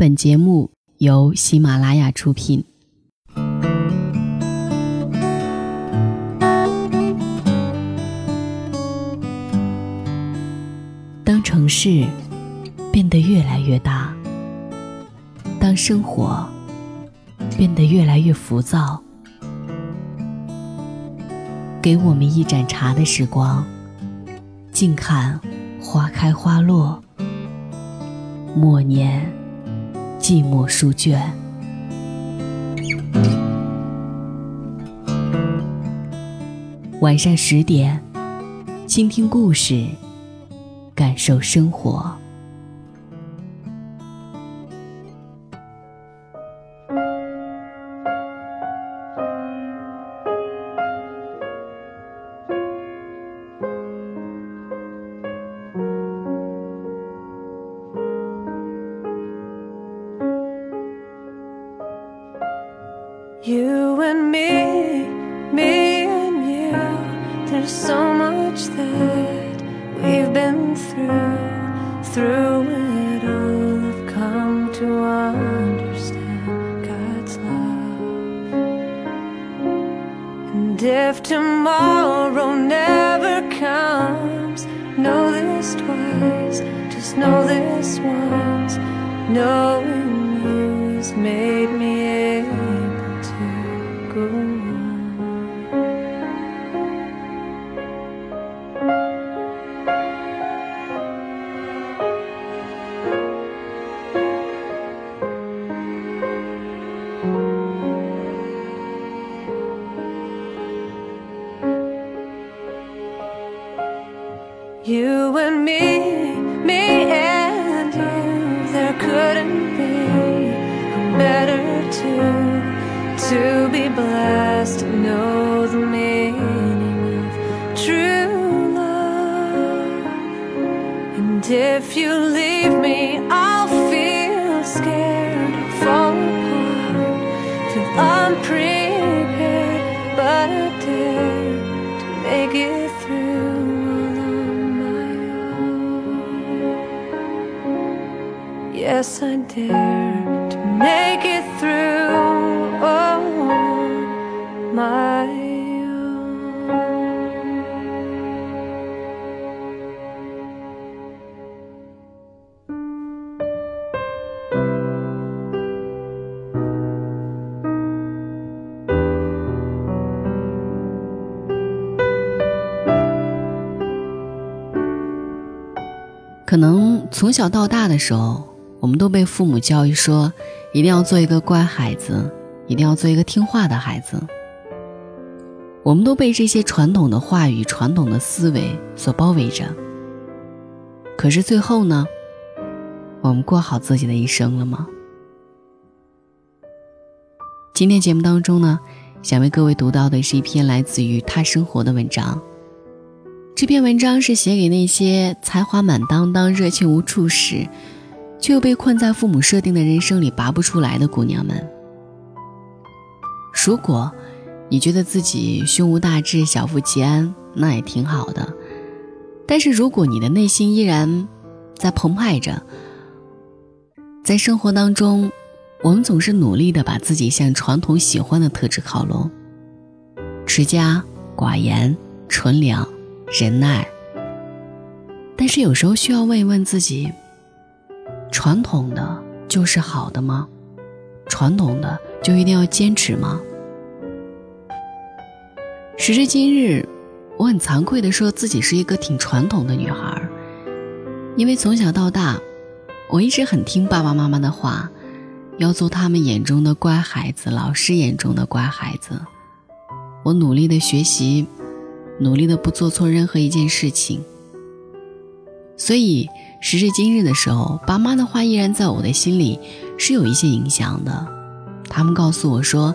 本节目由喜马拉雅出品。当城市变得越来越大，当生活变得越来越浮躁，给我们一盏茶的时光，静看花开花落，默念。寂寞书卷，晚上十点，倾听故事，感受生活。And if tomorrow never comes, know this twice, just know this once. Knowing you has made me you leave me, I'll feel scared, fall apart, feel unprepared, but I dare to make it through all on my own. Yes, I dare to make it 可能从小到大的时候，我们都被父母教育说，一定要做一个乖孩子，一定要做一个听话的孩子。我们都被这些传统的话语、传统的思维所包围着。可是最后呢，我们过好自己的一生了吗？今天节目当中呢，想为各位读到的是一篇来自于他生活的文章。这篇文章是写给那些才华满当当、热情无处使，却又被困在父母设定的人生里拔不出来的姑娘们。如果你觉得自己胸无大志、小富即安，那也挺好的。但是如果你的内心依然在澎湃着，在生活当中，我们总是努力的把自己向传统喜欢的特质靠拢：持家、寡言、纯良。忍耐，但是有时候需要问一问自己：传统的就是好的吗？传统的就一定要坚持吗？时至今日，我很惭愧的说自己是一个挺传统的女孩，因为从小到大，我一直很听爸爸妈妈的话，要做他们眼中的乖孩子，老师眼中的乖孩子。我努力的学习。努力的不做错任何一件事情，所以时至今日的时候，爸妈的话依然在我的心里是有一些影响的。他们告诉我说，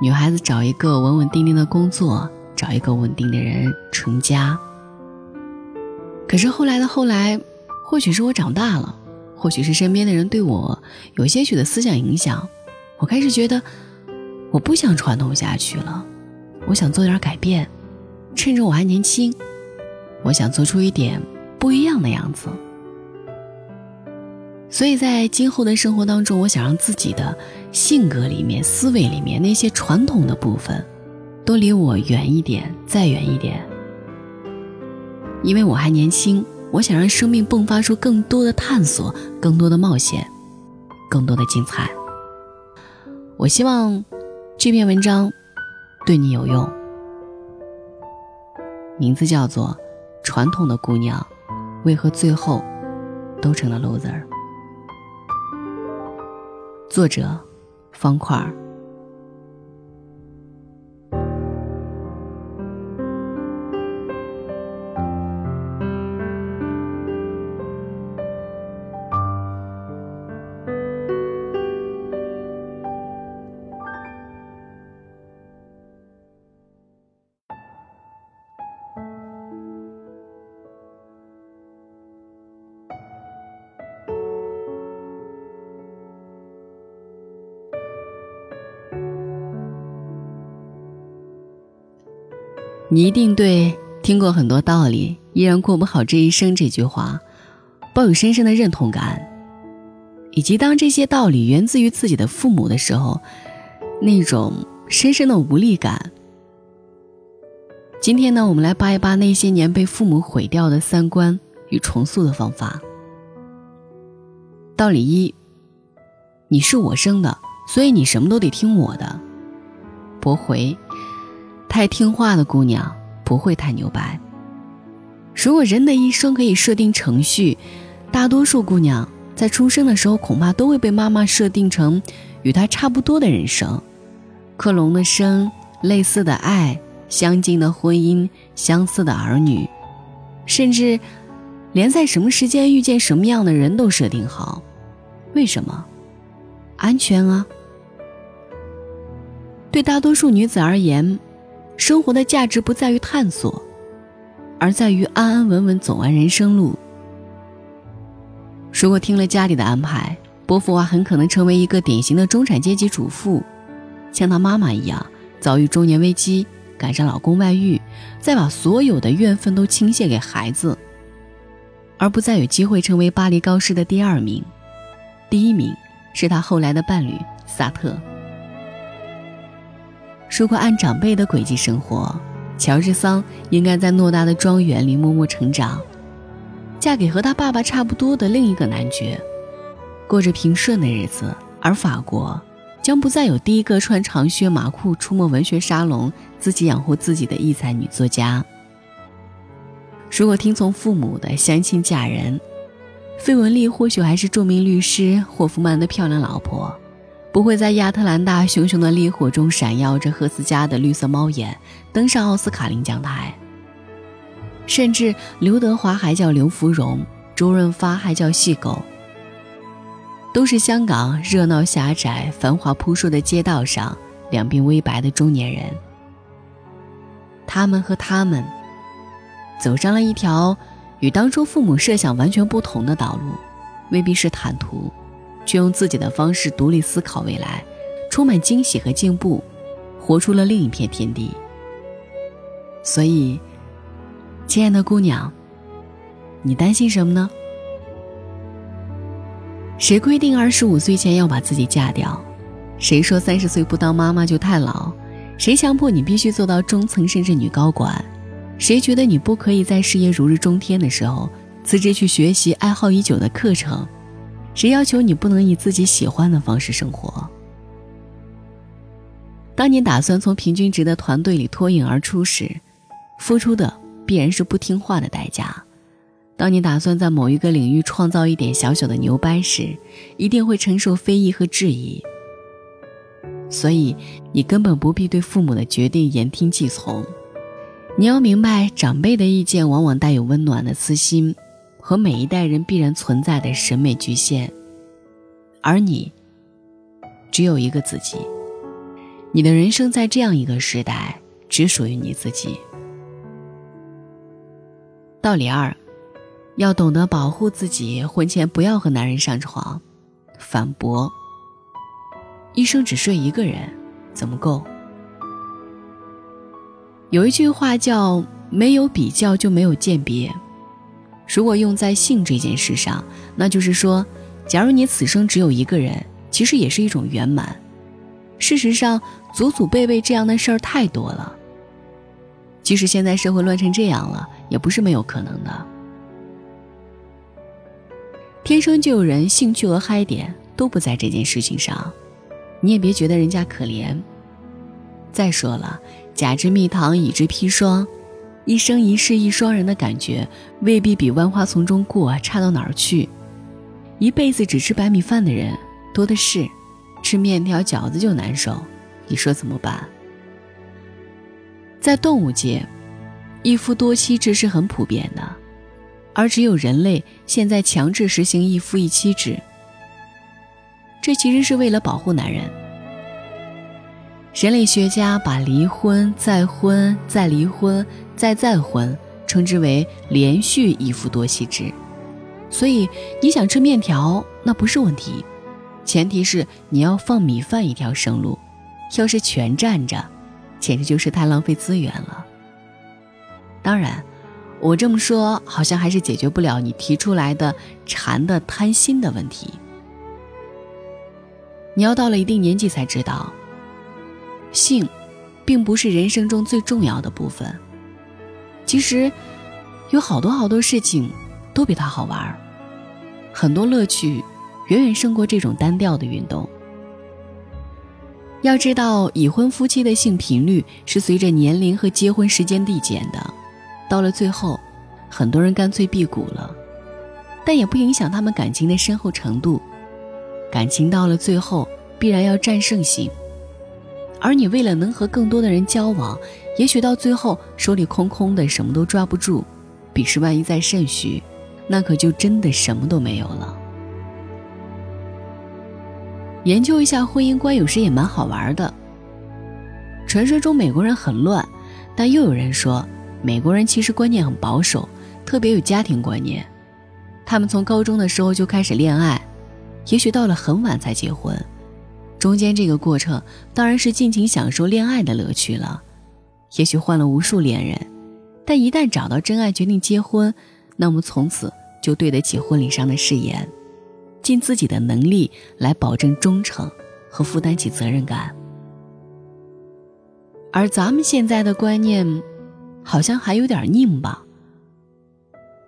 女孩子找一个稳稳定定的工作，找一个稳定的人成家。可是后来的后来，或许是我长大了，或许是身边的人对我有些许的思想影响，我开始觉得我不想传统下去了，我想做点改变。趁着我还年轻，我想做出一点不一样的样子。所以在今后的生活当中，我想让自己的性格里面、思维里面那些传统的部分，都离我远一点，再远一点。因为我还年轻，我想让生命迸发出更多的探索，更多的冒险，更多的精彩。我希望这篇文章对你有用，名字叫做《传统的姑娘为何最后都成了 loser》。作者：方块儿。你一定对听过很多道理，依然过不好这一生这句话，抱有深深的认同感，以及当这些道理源自于自己的父母的时候，那种深深的无力感。今天呢，我们来扒一扒那些年被父母毁掉的三观与重塑的方法。道理一：你是我生的，所以你什么都得听我的。驳回。太听话的姑娘不会太牛掰。如果人的一生可以设定程序，大多数姑娘在出生的时候恐怕都会被妈妈设定成与她差不多的人生：克隆的生、类似的爱、相近的婚姻、相似的儿女，甚至连在什么时间遇见什么样的人都设定好。为什么？安全啊！对大多数女子而言。生活的价值不在于探索，而在于安安稳稳走完人生路。如果听了家里的安排，波伏娃很可能成为一个典型的中产阶级主妇，像她妈妈一样遭遇中年危机，赶上老公外遇，再把所有的怨愤都倾泻给孩子，而不再有机会成为巴黎高师的第二名。第一名是她后来的伴侣萨特。如果按长辈的轨迹生活，乔治桑应该在偌大的庄园里默默成长，嫁给和他爸爸差不多的另一个男爵，过着平顺的日子。而法国将不再有第一个穿长靴马裤出没文学沙龙、自己养活自己的异才女作家。如果听从父母的相亲嫁人，费雯丽或许还是著名律师霍夫曼的漂亮老婆。不会在亚特兰大熊熊的烈火中闪耀着赫斯家的绿色猫眼，登上奥斯卡领奖台。甚至刘德华还叫刘芙蓉，周润发还叫细狗。都是香港热闹狭窄、繁华扑朔的街道上，两鬓微白的中年人。他们和他们，走上了一条与当初父母设想完全不同的道路，未必是坦途。却用自己的方式独立思考未来，充满惊喜和进步，活出了另一片天地。所以，亲爱的姑娘，你担心什么呢？谁规定二十五岁前要把自己嫁掉？谁说三十岁不当妈妈就太老？谁强迫你必须做到中层甚至女高管？谁觉得你不可以在事业如日中天的时候辞职去学习爱好已久的课程？谁要求你不能以自己喜欢的方式生活？当你打算从平均值的团队里脱颖而出时，付出的必然是不听话的代价；当你打算在某一个领域创造一点小小的牛掰时，一定会承受非议和质疑。所以，你根本不必对父母的决定言听计从。你要明白，长辈的意见往往带有温暖的私心。和每一代人必然存在的审美局限，而你只有一个自己，你的人生在这样一个时代只属于你自己。道理二，要懂得保护自己，婚前不要和男人上床。反驳：一生只睡一个人怎么够？有一句话叫“没有比较就没有鉴别”。如果用在性这件事上，那就是说，假如你此生只有一个人，其实也是一种圆满。事实上，祖祖辈辈这样的事儿太多了。即使现在社会乱成这样了，也不是没有可能的。天生就有人兴趣和嗨点都不在这件事情上，你也别觉得人家可怜。再说了，甲之蜜糖，乙之砒霜，一生一世一双人的感觉，未必比万花丛中过差到哪儿去。一辈子只吃白米饭的人多的是，吃面条饺子就难受，你说怎么办？在动物界，一夫多妻制是很普遍的，而只有人类现在强制实行一夫一妻制。这其实是为了保护男人。人类学家把离婚、再婚、再离婚、再再婚称之为连续一夫多妻制。所以你想吃面条，那不是问题，前提是你要放米饭一条生路。要是全占着。简直就是太浪费资源了。当然，我这么说好像还是解决不了你提出来的馋的贪心的问题。你要到了一定年纪才知道，性，并不是人生中最重要的部分。其实，有好多好多事情都比它好玩很多乐趣远远胜过这种单调的运动。要知道，已婚夫妻的性频率是随着年龄和结婚时间递减的，到了最后，很多人干脆辟谷了，但也不影响他们感情的深厚程度。感情到了最后，必然要战胜性。而你为了能和更多的人交往，也许到最后手里空空的，什么都抓不住。彼时万一再肾虚，那可就真的什么都没有了。研究一下婚姻观，有时也蛮好玩的。传说中美国人很乱，但又有人说美国人其实观念很保守，特别有家庭观念。他们从高中的时候就开始恋爱，也许到了很晚才结婚。中间这个过程当然是尽情享受恋爱的乐趣了。也许换了无数恋人，但一旦找到真爱，决定结婚，那么从此就对得起婚礼上的誓言。尽自己的能力来保证忠诚和负担起责任感，而咱们现在的观念，好像还有点拧吧。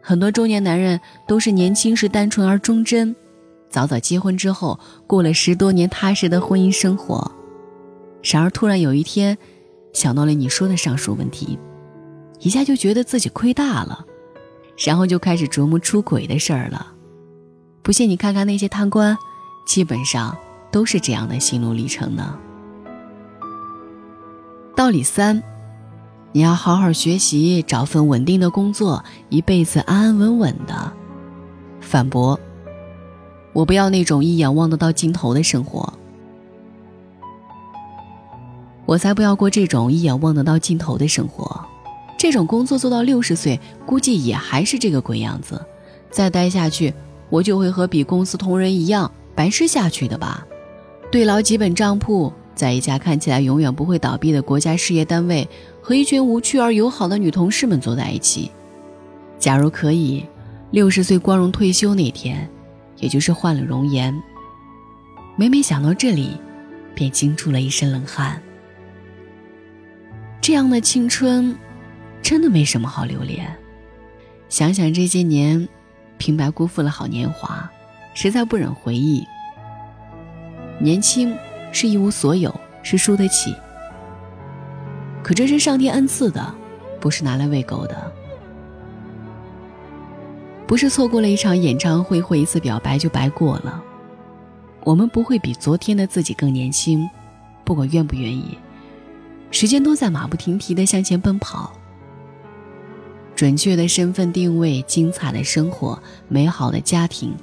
很多中年男人都是年轻时单纯而忠贞，早早结婚之后过了十多年踏实的婚姻生活，然而突然有一天，想到了你说的上述问题，一下就觉得自己亏大了，然后就开始琢磨出轨的事儿了。不信你看看那些贪官，基本上都是这样的心路历程呢。道理三，你要好好学习，找份稳定的工作，一辈子安安稳稳的。反驳，我不要那种一眼望得到尽头的生活。我才不要过这种一眼望得到尽头的生活。这种工作做到六十岁，估计也还是这个鬼样子，再待下去。我就会和比公司同仁一样白吃下去的吧？对牢几本账簿，在一家看起来永远不会倒闭的国家事业单位，和一群无趣而友好的女同事们坐在一起。假如可以，六十岁光荣退休那天，也就是换了容颜。每每想到这里，便惊出了一身冷汗。这样的青春，真的没什么好留恋。想想这些年。平白辜负了好年华，实在不忍回忆。年轻是一无所有，是输得起。可这是上天恩赐的，不是拿来喂狗的。不是错过了一场演唱会或一次表白就白过了。我们不会比昨天的自己更年轻，不管愿不愿意，时间都在马不停蹄地向前奔跑。准确的身份定位，精彩的生活，美好的家庭，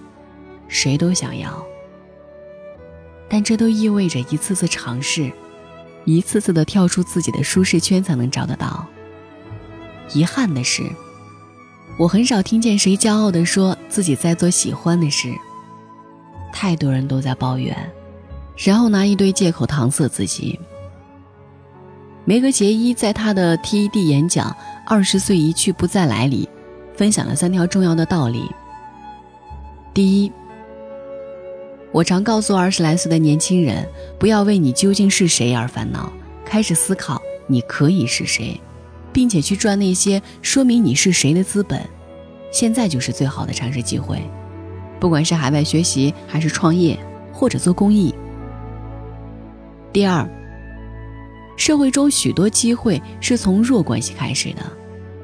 谁都想要。但这都意味着一次次尝试，一次次的跳出自己的舒适圈才能找得到。遗憾的是，我很少听见谁骄傲的说自己在做喜欢的事。太多人都在抱怨，然后拿一堆借口搪塞自己。梅格杰伊在他的 TED 演讲《二十岁一去不再来》里，分享了三条重要的道理。第一，我常告诉二十来岁的年轻人，不要为你究竟是谁而烦恼，开始思考你可以是谁，并且去赚那些说明你是谁的资本。现在就是最好的尝试机会，不管是海外学习，还是创业，或者做公益。第二，社会中许多机会是从弱关系开始的，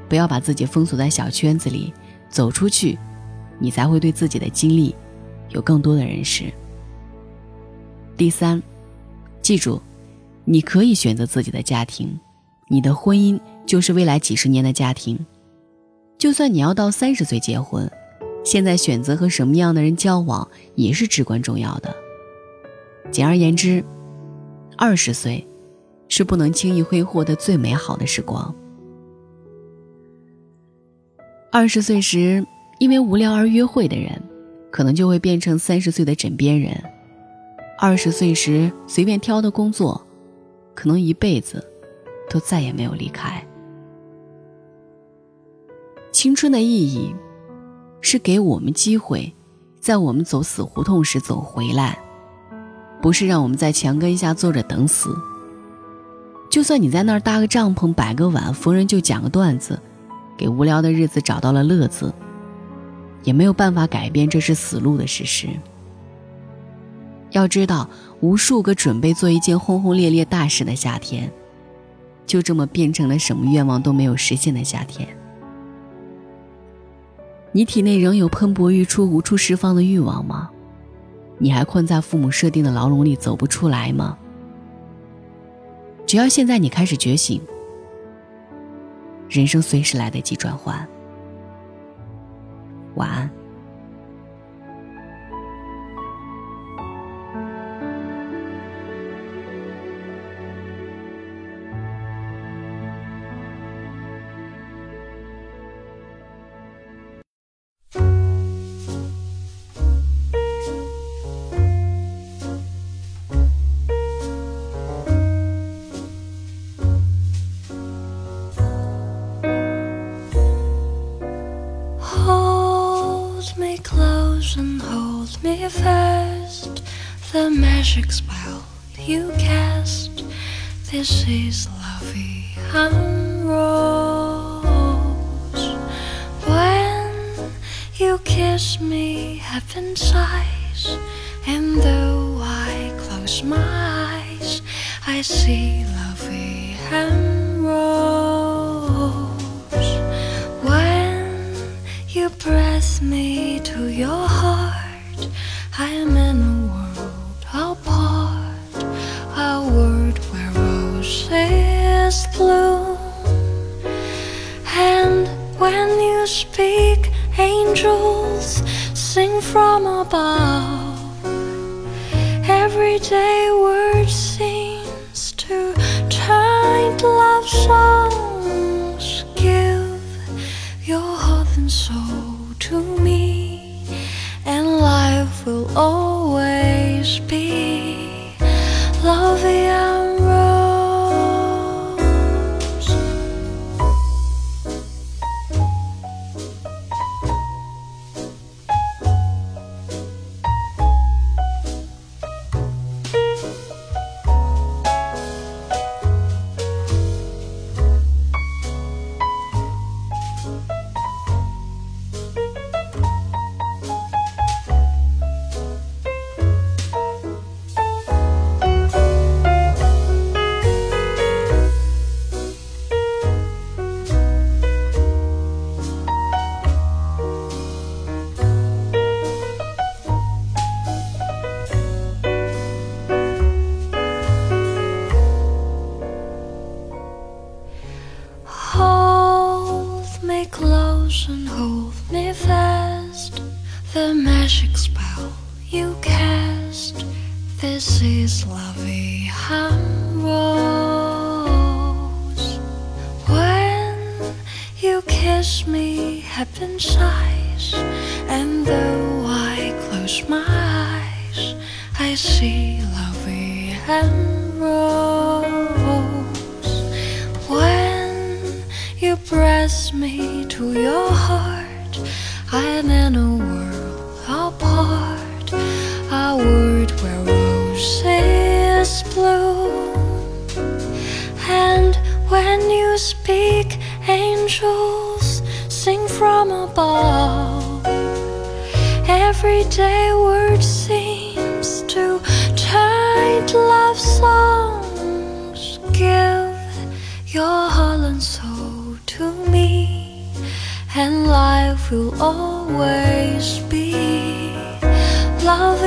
不要把自己封锁在小圈子里，走出去，你才会对自己的经历有更多的认识。第三，记住，你可以选择自己的家庭，你的婚姻就是未来几十年的家庭。就算你要到三十岁结婚，现在选择和什么样的人交往也是至关重要的。简而言之，二十岁是不能轻易挥霍的最美好的时光。二十岁时因为无聊而约会的人，可能就会变成三十岁的枕边人；二十岁时随便挑的工作，可能一辈子都再也没有离开。青春的意义，是给我们机会，在我们走死胡同时走回来，不是让我们在墙根下坐着等死。就算你在那儿搭个帐篷、摆个碗，逢人就讲个段子，给无聊的日子找到了乐子，也没有办法改变这是死路的事实。要知道，无数个准备做一件轰轰烈烈大事的夏天，就这么变成了什么愿望都没有实现的夏天。你体内仍有喷薄欲出、无处释放的欲望吗？你还困在父母设定的牢笼里走不出来吗？只要现在你开始觉醒，人生随时来得及转换。晚安。Fast the magic spell you cast. This is lovey rose. When you kiss me, heaven sighs, and though I close my eyes, I see lovey rose. When you press me to your heart. From above. Everyday words seems to turn love songs. Give your heart and soul to me kiss me, heaven sighs, and though I close my eyes, I see lovey and rose. When you press me to your heart, I am in a world speak, angels sing from above. Everyday word seems to to love songs. Give your heart and soul to me, and life will always be lovely.